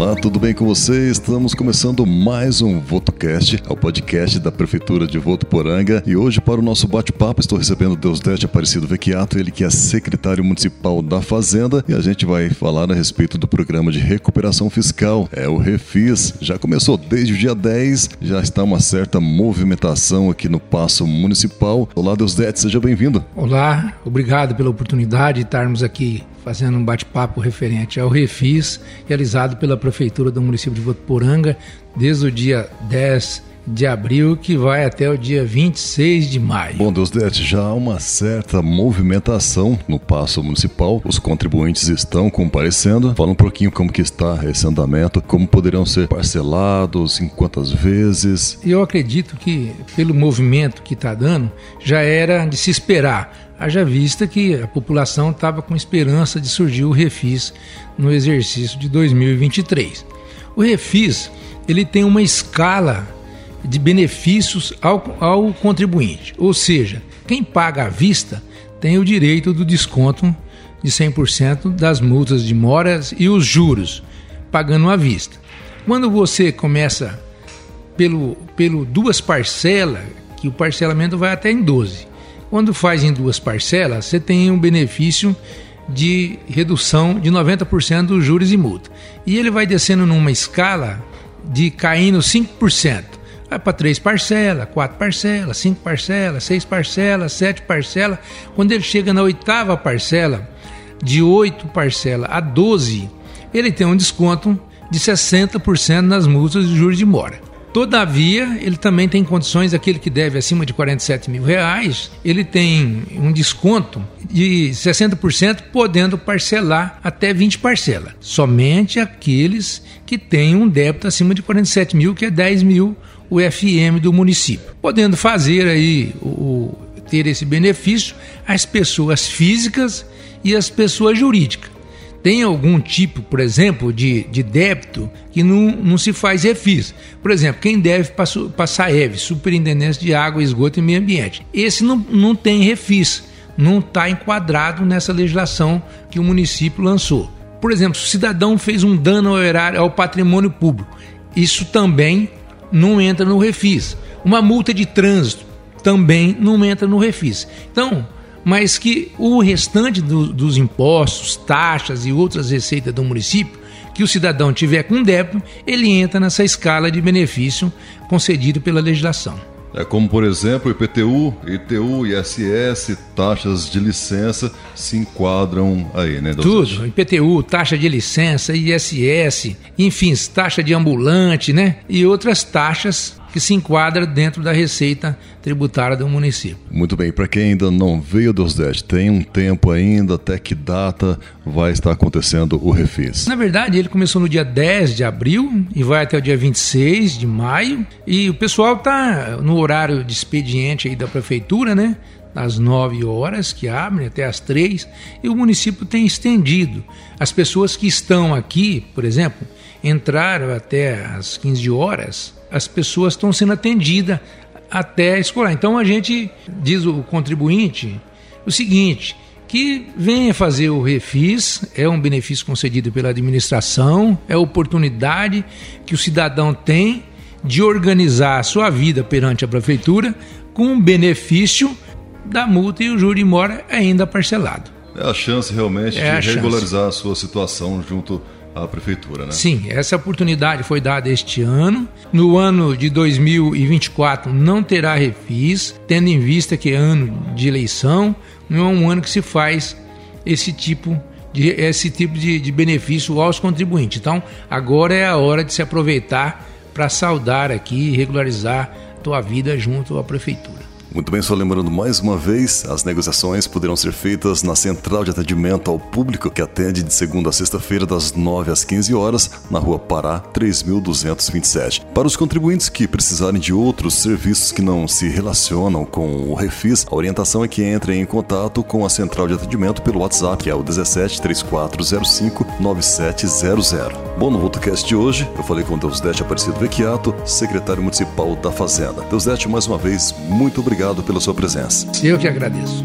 Olá, tudo bem com você? Estamos começando mais um VotoCast, é o podcast da Prefeitura de Votuporanga. E hoje, para o nosso bate-papo, estou recebendo Deusdete Aparecido Vecchiato, ele que é secretário municipal da Fazenda, e a gente vai falar a respeito do programa de recuperação fiscal, é o Refis. Já começou desde o dia 10, já está uma certa movimentação aqui no Passo Municipal. Olá, Deusdete, seja bem-vindo. Olá, obrigado pela oportunidade de estarmos aqui fazendo um bate-papo referente ao Refis, realizado pela Prefeitura do município de Votuporanga, desde o dia 10 de abril, que vai até o dia 26 de maio. Bom, Deus Dete, já há uma certa movimentação no Passo Municipal. Os contribuintes estão comparecendo. Fala um pouquinho como que está esse andamento, como poderão ser parcelados, em quantas vezes. Eu acredito que, pelo movimento que está dando, já era de se esperar haja vista que a população estava com esperança de surgir o refis no exercício de 2023. O refis ele tem uma escala de benefícios ao, ao contribuinte, ou seja, quem paga à vista tem o direito do desconto de 100% das multas de moras e os juros, pagando à vista. Quando você começa pelo, pelo duas parcelas, que o parcelamento vai até em 12, quando faz em duas parcelas, você tem um benefício de redução de 90% dos juros e multa. E ele vai descendo numa escala de caindo 5%. Vai para três parcelas, quatro parcelas, cinco parcelas, seis parcelas, sete parcelas. Quando ele chega na oitava parcela, de oito parcelas a 12, ele tem um desconto de 60% nas multas de juros de mora. Todavia, ele também tem condições, aquele que deve acima de 47 mil reais, ele tem um desconto de 60%, podendo parcelar até 20 parcelas. Somente aqueles que têm um débito acima de 47 mil, que é 10 mil o FM do município. Podendo fazer aí o, ter esse benefício as pessoas físicas e as pessoas jurídicas tem algum tipo, por exemplo, de, de débito que não, não se faz refis. Por exemplo, quem deve para SAEV, Superintendência de Água, Esgoto e Meio Ambiente. Esse não, não tem refis, não está enquadrado nessa legislação que o município lançou. Por exemplo, se o cidadão fez um dano ao, erário, ao patrimônio público, isso também não entra no refis. Uma multa de trânsito também não entra no refis. Então, mas que o restante do, dos impostos, taxas e outras receitas do município, que o cidadão tiver com débito, ele entra nessa escala de benefício concedido pela legislação. É como, por exemplo, IPTU, ITU, ISS, taxas de licença se enquadram aí, né, doutor? Tudo, IPTU, taxa de licença, ISS, enfim, taxa de ambulante, né? E outras taxas que se enquadra dentro da receita tributária do município. Muito bem, para quem ainda não veio dos 10, tem um tempo ainda, até que data vai estar acontecendo o refis? Na verdade, ele começou no dia 10 de abril e vai até o dia 26 de maio. E o pessoal está no horário de expediente aí da prefeitura, né? às 9 horas, que abre até às 3, e o município tem estendido. As pessoas que estão aqui, por exemplo, entraram até às 15 horas, as pessoas estão sendo atendidas até escolar. Então a gente diz o contribuinte o seguinte, que venha fazer o refis, é um benefício concedido pela administração, é a oportunidade que o cidadão tem de organizar a sua vida perante a prefeitura com o benefício da multa e o juro de mora ainda parcelado. É a chance realmente é de regularizar chance. a sua situação junto à prefeitura, né? Sim, essa oportunidade foi dada este ano. No ano de 2024 não terá refis, tendo em vista que é ano de eleição, não é um ano que se faz esse tipo de, esse tipo de, de benefício aos contribuintes. Então, agora é a hora de se aproveitar para saudar aqui e regularizar tua vida junto à prefeitura. Muito bem, só lembrando mais uma vez, as negociações poderão ser feitas na Central de Atendimento ao Público, que atende de segunda a sexta-feira, das 9 às 15 horas, na Rua Pará, 3227. Para os contribuintes que precisarem de outros serviços que não se relacionam com o Refis, a orientação é que entrem em contato com a Central de Atendimento pelo WhatsApp, que é o 17 3405 9700. Bom, no VotoCast de hoje, eu falei com Deusdete Aparecido Vecchiato, secretário municipal da Fazenda. Deusdete, mais uma vez, muito obrigado obrigado pela sua presença. Eu que agradeço.